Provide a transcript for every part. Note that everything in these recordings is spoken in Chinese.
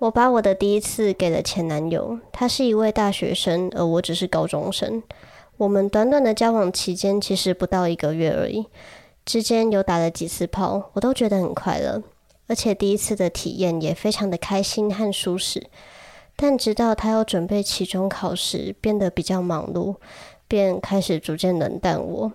我把我的第一次给了前男友，他是一位大学生，而我只是高中生。我们短短的交往期间，其实不到一个月而已，之间有打了几次炮，我都觉得很快乐，而且第一次的体验也非常的开心和舒适。但直到他要准备期中考试，变得比较忙碌，便开始逐渐冷淡我。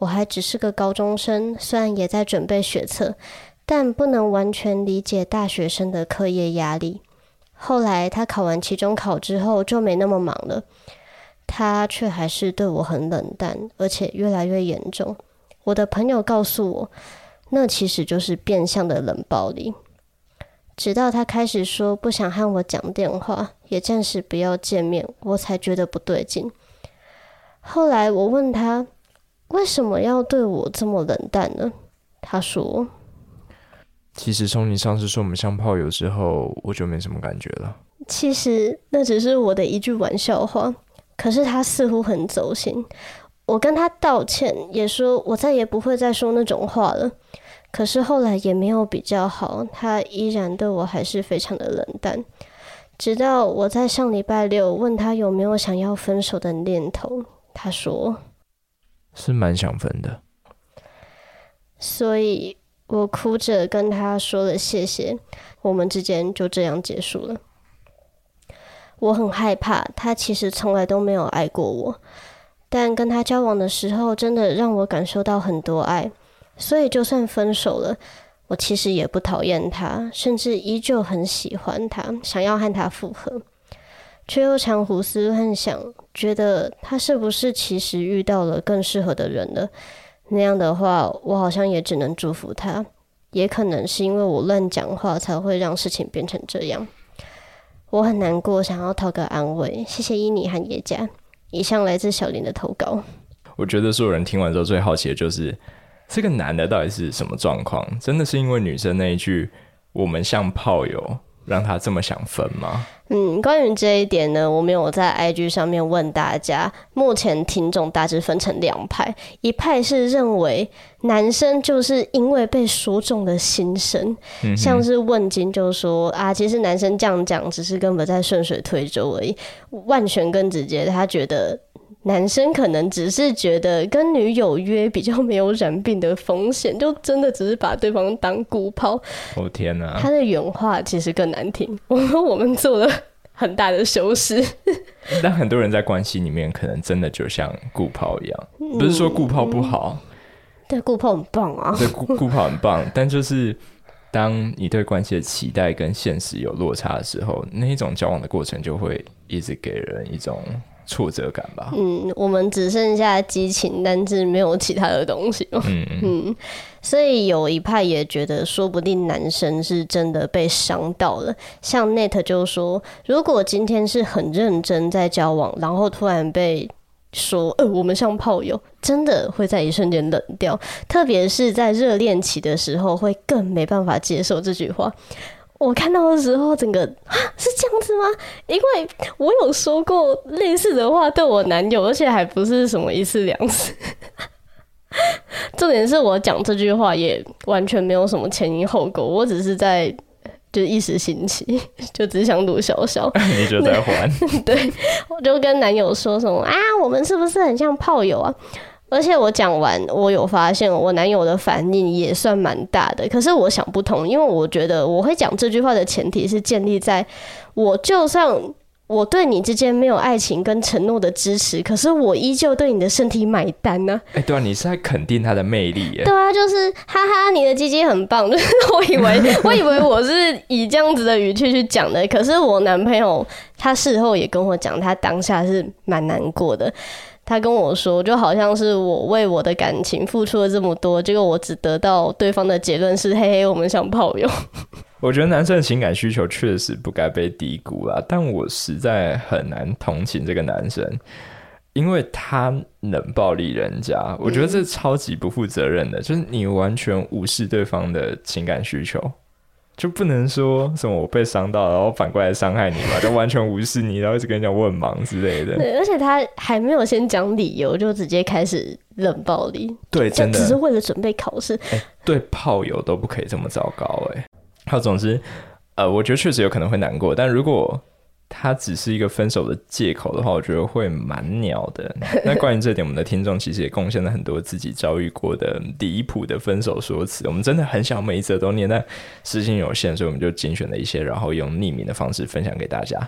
我还只是个高中生，虽然也在准备学测。但不能完全理解大学生的课业压力。后来他考完期中考之后就没那么忙了，他却还是对我很冷淡，而且越来越严重。我的朋友告诉我，那其实就是变相的冷暴力。直到他开始说不想和我讲电话，也暂时不要见面，我才觉得不对劲。后来我问他为什么要对我这么冷淡呢？他说。其实从你上次说我们像炮友之后，我就没什么感觉了。其实那只是我的一句玩笑话，可是他似乎很走心。我跟他道歉，也说我再也不会再说那种话了。可是后来也没有比较好，他依然对我还是非常的冷淡。直到我在上礼拜六问他有没有想要分手的念头，他说是蛮想分的。所以。我哭着跟他说了谢谢，我们之间就这样结束了。我很害怕，他其实从来都没有爱过我，但跟他交往的时候，真的让我感受到很多爱。所以就算分手了，我其实也不讨厌他，甚至依旧很喜欢他，想要和他复合，却又常胡思乱想，觉得他是不是其实遇到了更适合的人了。那样的话，我好像也只能祝福他。也可能是因为我乱讲话，才会让事情变成这样。我很难过，想要讨个安慰。谢谢伊妮和叶佳。以上来自小林的投稿。我觉得所有人听完之后最好奇的就是，这个男的到底是什么状况？真的是因为女生那一句“我们像炮友”。让他这么想分吗？嗯，关于这一点呢，我们有在 IG 上面问大家，目前听众大致分成两派，一派是认为男生就是因为被说中的心声，像是问金就说啊，其实男生这样讲只是根本在顺水推舟而已。万全更直接，他觉得。男生可能只是觉得跟女友约比较没有染病的风险，就真的只是把对方当固炮。哦天哪！他的原话其实更难听。我 说我们做了很大的修饰。但很多人在关系里面，可能真的就像固炮一样，不是说固炮不好。对，固炮很棒啊。对，固固炮很棒，但就是当你对关系的期待跟现实有落差的时候，那一种交往的过程就会一直给人一种。挫折感吧。嗯，我们只剩下激情，但是没有其他的东西。嗯嗯，所以有一派也觉得，说不定男生是真的被伤到了。像 Net 就说，如果今天是很认真在交往，然后突然被说，呃，我们像炮友，真的会在一瞬间冷掉。特别是在热恋期的时候，会更没办法接受这句话。我看到的时候，整个啊是这样子吗？因为我有说过类似的话对我男友，而且还不是什么一次两次。重点是我讲这句话也完全没有什么前因后果，我只是在就一时兴起，就只想赌小小。你就在还？对，我就跟男友说什么啊，我们是不是很像炮友啊？而且我讲完，我有发现我男友的反应也算蛮大的。可是我想不通，因为我觉得我会讲这句话的前提是建立在我就算我对你之间没有爱情跟承诺的支持，可是我依旧对你的身体买单呢。哎，对啊，你是在肯定他的魅力耶。对啊，就是哈哈，你的鸡鸡很棒。就是我以为 我以为我是以这样子的语气去讲的，可是我男朋友他事后也跟我讲，他当下是蛮难过的。他跟我说，就好像是我为我的感情付出了这么多，结果我只得到对方的结论是：嘿嘿，我们像炮友。我觉得男生的情感需求确实不该被低估啦，但我实在很难同情这个男生，因为他冷暴力人家，我觉得这超级不负责任的，就是你完全无视对方的情感需求。就不能说什么我被伤到，然后反过来伤害你嘛？就完全无视你，然后一直跟你讲我很忙之类的。对，而且他还没有先讲理由，就直接开始冷暴力。对，真的只是为了准备考试。对炮友都不可以这么糟糕哎。他总之，呃，我觉得确实有可能会难过，但如果它只是一个分手的借口的话，我觉得会蛮鸟的。那关于这点，我们的听众其实也贡献了很多自己遭遇过的离谱的分手说辞。我们真的很想每一则都念，但时间有限，所以我们就精选了一些，然后用匿名的方式分享给大家。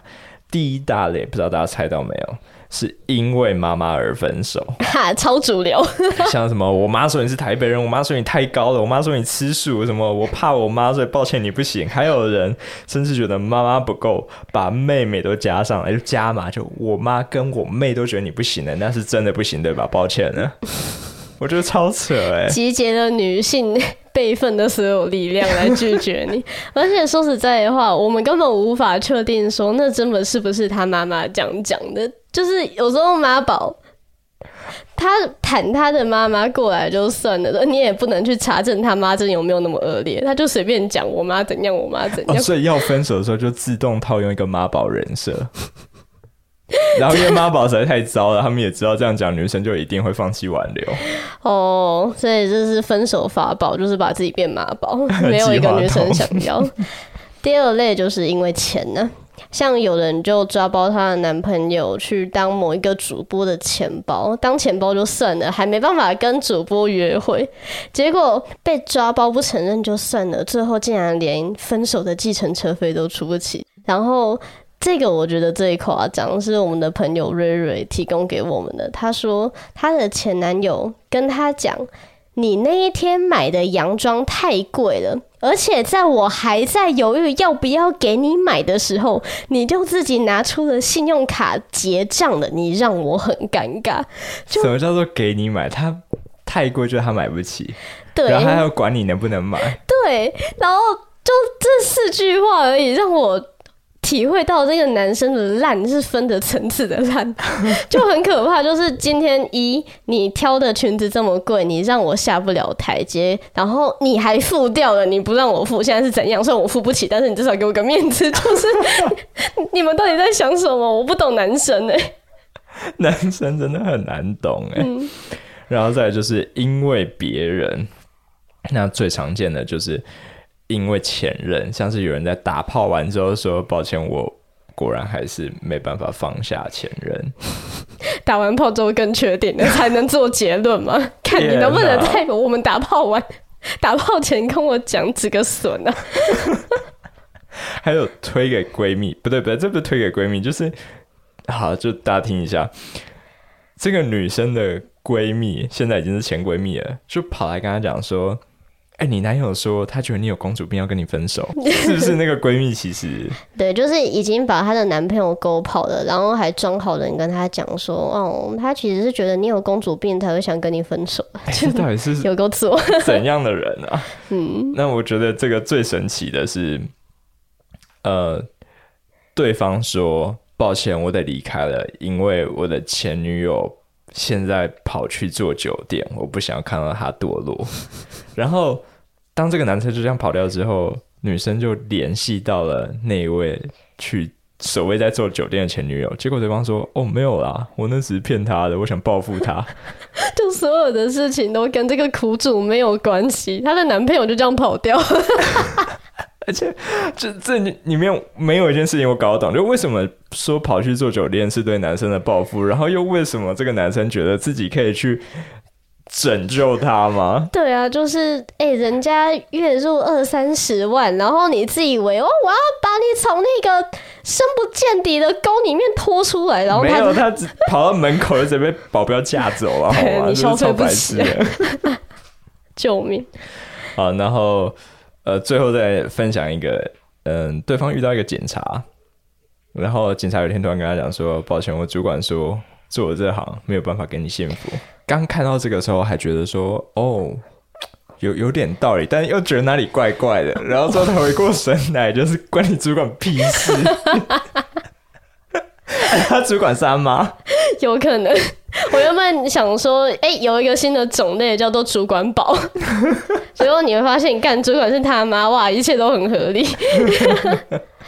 第一大类，不知道大家猜到没有？是因为妈妈而分手，哈，超主流。像什么，我妈说你是台北人，我妈说你太高了，我妈说你吃素，什么我怕我妈，所以抱歉你不行。还有人甚至觉得妈妈不够，把妹妹都加上来，就加嘛，就我妈跟我妹都觉得你不行的，那是真的不行对吧？抱歉了。我觉得超扯哎！集结了女性备份的所有力量来拒绝你，而且说实在的话，我们根本无法确定说那真的是不是他妈妈讲讲的。就是有时候妈宝，他谈他的妈妈过来就算了，你也不能去查证他妈真有没有那么恶劣，他就随便讲我妈怎样，我妈怎样。所以要分手的时候就自动套用一个妈宝人设。然后因为妈宝实在太糟了，他们也知道这样讲女生就一定会放弃挽留。哦，所以这是分手法宝，就是把自己变妈宝，没有一个女生想要。第二类就是因为钱呢，像有人就抓包她的男朋友去当某一个主播的钱包，当钱包就算了，还没办法跟主播约会，结果被抓包不承认就算了，最后竟然连分手的计程车费都出不起，然后。这个我觉得最夸张，是我们的朋友瑞瑞提供给我们的。他说，他的前男友跟他讲：“你那一天买的洋装太贵了，而且在我还在犹豫要不要给你买的时候，你就自己拿出了信用卡结账了，你让我很尴尬。”什么叫做给你买？他太贵，就是他买不起。对，然后还要管你能不能买。对，然后就这四句话而已，让我。体会到这个男生的烂是分的层次的烂，就很可怕。就是今天一你挑的裙子这么贵，你让我下不了台阶，然后你还付掉了，你不让我付，现在是怎样？虽然我付不起，但是你至少给我个面子。就是 你们到底在想什么？我不懂男生哎，男生真的很难懂哎。然后再就是因为别人，那最常见的就是。因为前任，像是有人在打炮完之后说：“抱歉，我果然还是没办法放下前任。”打完炮之后更确定了，才能做结论吗？看你能不能在我们打炮完、打炮前跟我讲几个损啊？还有推给闺蜜，不对不对，这不是推给闺蜜，就是好，就大家听一下，这个女生的闺蜜现在已经是前闺蜜了，就跑来跟她讲说。哎，你男友说他觉得你有公主病，要跟你分手，是不是那个闺蜜？其实 对，就是已经把她的男朋友勾跑了，然后还装好人跟他讲说，哦，他其实是觉得你有公主病才会想跟你分手。这到底是 有够错怎样的人啊？嗯，那我觉得这个最神奇的是，呃，对方说抱歉，我得离开了，因为我的前女友。现在跑去做酒店，我不想看到他堕落。然后，当这个男生就这样跑掉之后，女生就联系到了那位去所谓在做酒店的前女友。结果对方说：“哦，没有啦，我那只是骗他的，我想报复他。”就所有的事情都跟这个苦主没有关系，她的男朋友就这样跑掉。而且，这这里面没有一件事情我搞懂，就为什么说跑去做酒店是对男生的报复，然后又为什么这个男生觉得自己可以去拯救他吗？对啊，就是哎，人家月入二三十万，然后你自以为哦，我要把你从那个深不见底的沟里面拖出来，然后没有，他只跑到门口就直接被保镖架走了，好吗？你消费不起，救命！好，然后。呃，最后再分享一个，嗯，对方遇到一个警察，然后警察有一天突然跟他讲说：“抱歉，我主管说做我这行没有办法给你幸福。”刚看到这个时候还觉得说：“哦，有有点道理，但又觉得哪里怪怪的。”然后之后他回过神来，就是关你主管屁事。他主管三吗？有可能。我原本想说，哎，有一个新的种类叫做主管宝，结果你会发现，干主管是他妈，哇，一切都很合理。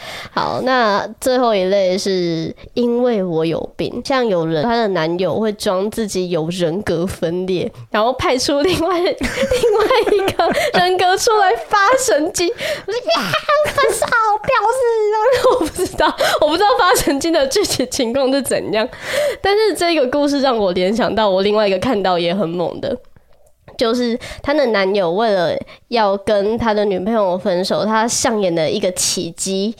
好，那最后一类是因为我有病，像有人她的男友会装自己有人格分裂，然后派出另外另外一个人格出来发神经，我说呀，分手，表示，我不知道，我不知道发神经的具体情况是怎样，但是这个故事让我联想到我另外一个看到也很猛的。就是她的男友为了要跟他的女朋友分手，他上演了一个奇迹。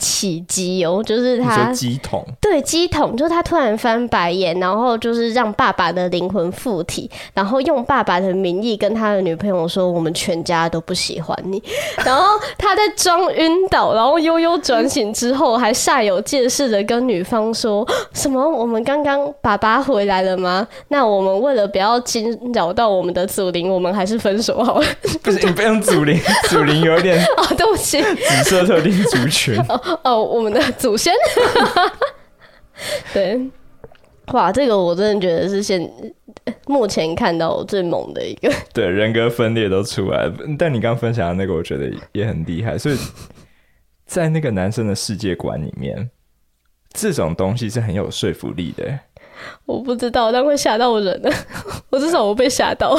起机哦，就是他机桶，对机桶，就是他突然翻白眼，然后就是让爸爸的灵魂附体，然后用爸爸的名义跟他的女朋友说：“我们全家都不喜欢你。” 然后他在装晕倒，然后悠悠转醒之后，还煞有介事的跟女方说什么：“我们刚刚爸爸回来了吗？那我们为了不要惊扰到我们的祖灵，我们还是分手好了。”不是你不用祖灵，祖灵有点哦，对不起，紫色特定族群。哦，我们的祖先，对，哇，这个我真的觉得是现目前看到最猛的一个，对，人格分裂都出来了。但你刚分享的那个，我觉得也很厉害。所以在那个男生的世界观里面，这种东西是很有说服力的。我不知道，但会吓到人的，我至少我被吓到。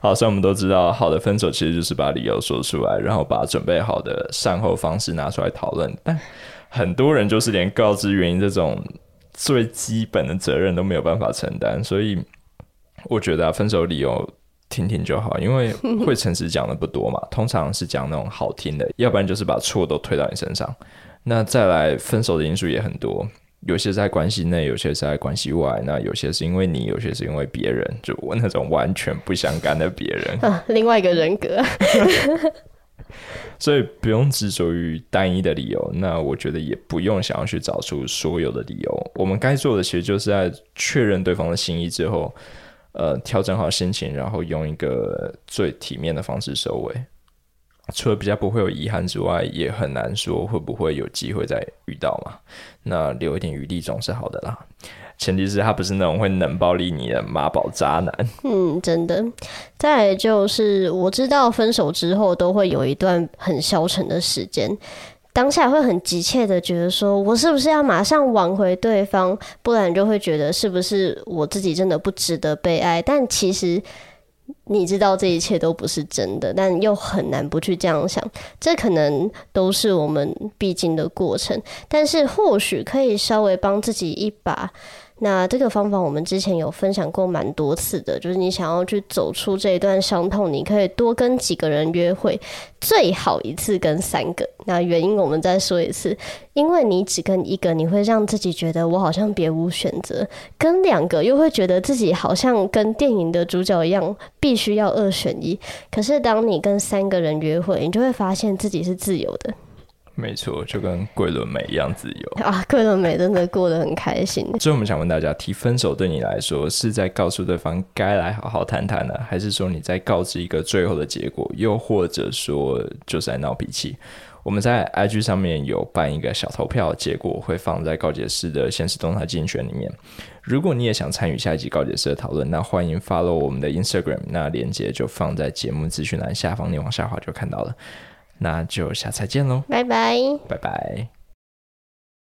好，所以我们都知道，好的分手其实就是把理由说出来，然后把准备好的善后方式拿出来讨论。但很多人就是连告知原因这种最基本的责任都没有办法承担，所以我觉得啊分手理由听听就好，因为 会诚实讲的不多嘛，通常是讲那种好听的，要不然就是把错都推到你身上。那再来分手的因素也很多。有些在关系内，有些是在关系外，那有些是因为你，有些是因为别人，就我那种完全不相干的别人 啊，另外一个人格。所以不用执着于单一的理由，那我觉得也不用想要去找出所有的理由。我们该做的其实就是在确认对方的心意之后，呃，调整好心情，然后用一个最体面的方式收尾。除了比较不会有遗憾之外，也很难说会不会有机会再遇到嘛。那留一点余地总是好的啦。前提是他不是那种会冷暴力你的妈宝渣男。嗯，真的。再就是我知道分手之后都会有一段很消沉的时间，当下会很急切的觉得说，我是不是要马上挽回对方，不然就会觉得是不是我自己真的不值得被爱。但其实。你知道这一切都不是真的，但又很难不去这样想，这可能都是我们必经的过程。但是或许可以稍微帮自己一把。那这个方法我们之前有分享过蛮多次的，就是你想要去走出这一段伤痛，你可以多跟几个人约会，最好一次跟三个。那原因我们再说一次，因为你只跟一个，你会让自己觉得我好像别无选择；跟两个又会觉得自己好像跟电影的主角一样，必须要二选一。可是当你跟三个人约会，你就会发现自己是自由的。没错，就跟桂纶镁一样自由啊！桂纶镁真的过得很开心。所以，我们想问大家：提分手对你来说，是在告诉对方该来好好谈谈呢，还是说你在告知一个最后的结果？又或者说就是在闹脾气？我们在 IG 上面有办一个小投票，结果会放在告解室的现实动态竞选里面。如果你也想参与下一集告解室的讨论，那欢迎 follow 我们的 Instagram，那链接就放在节目资讯栏下方，你往下滑就看到了。那就下次再见喽，拜拜，拜拜。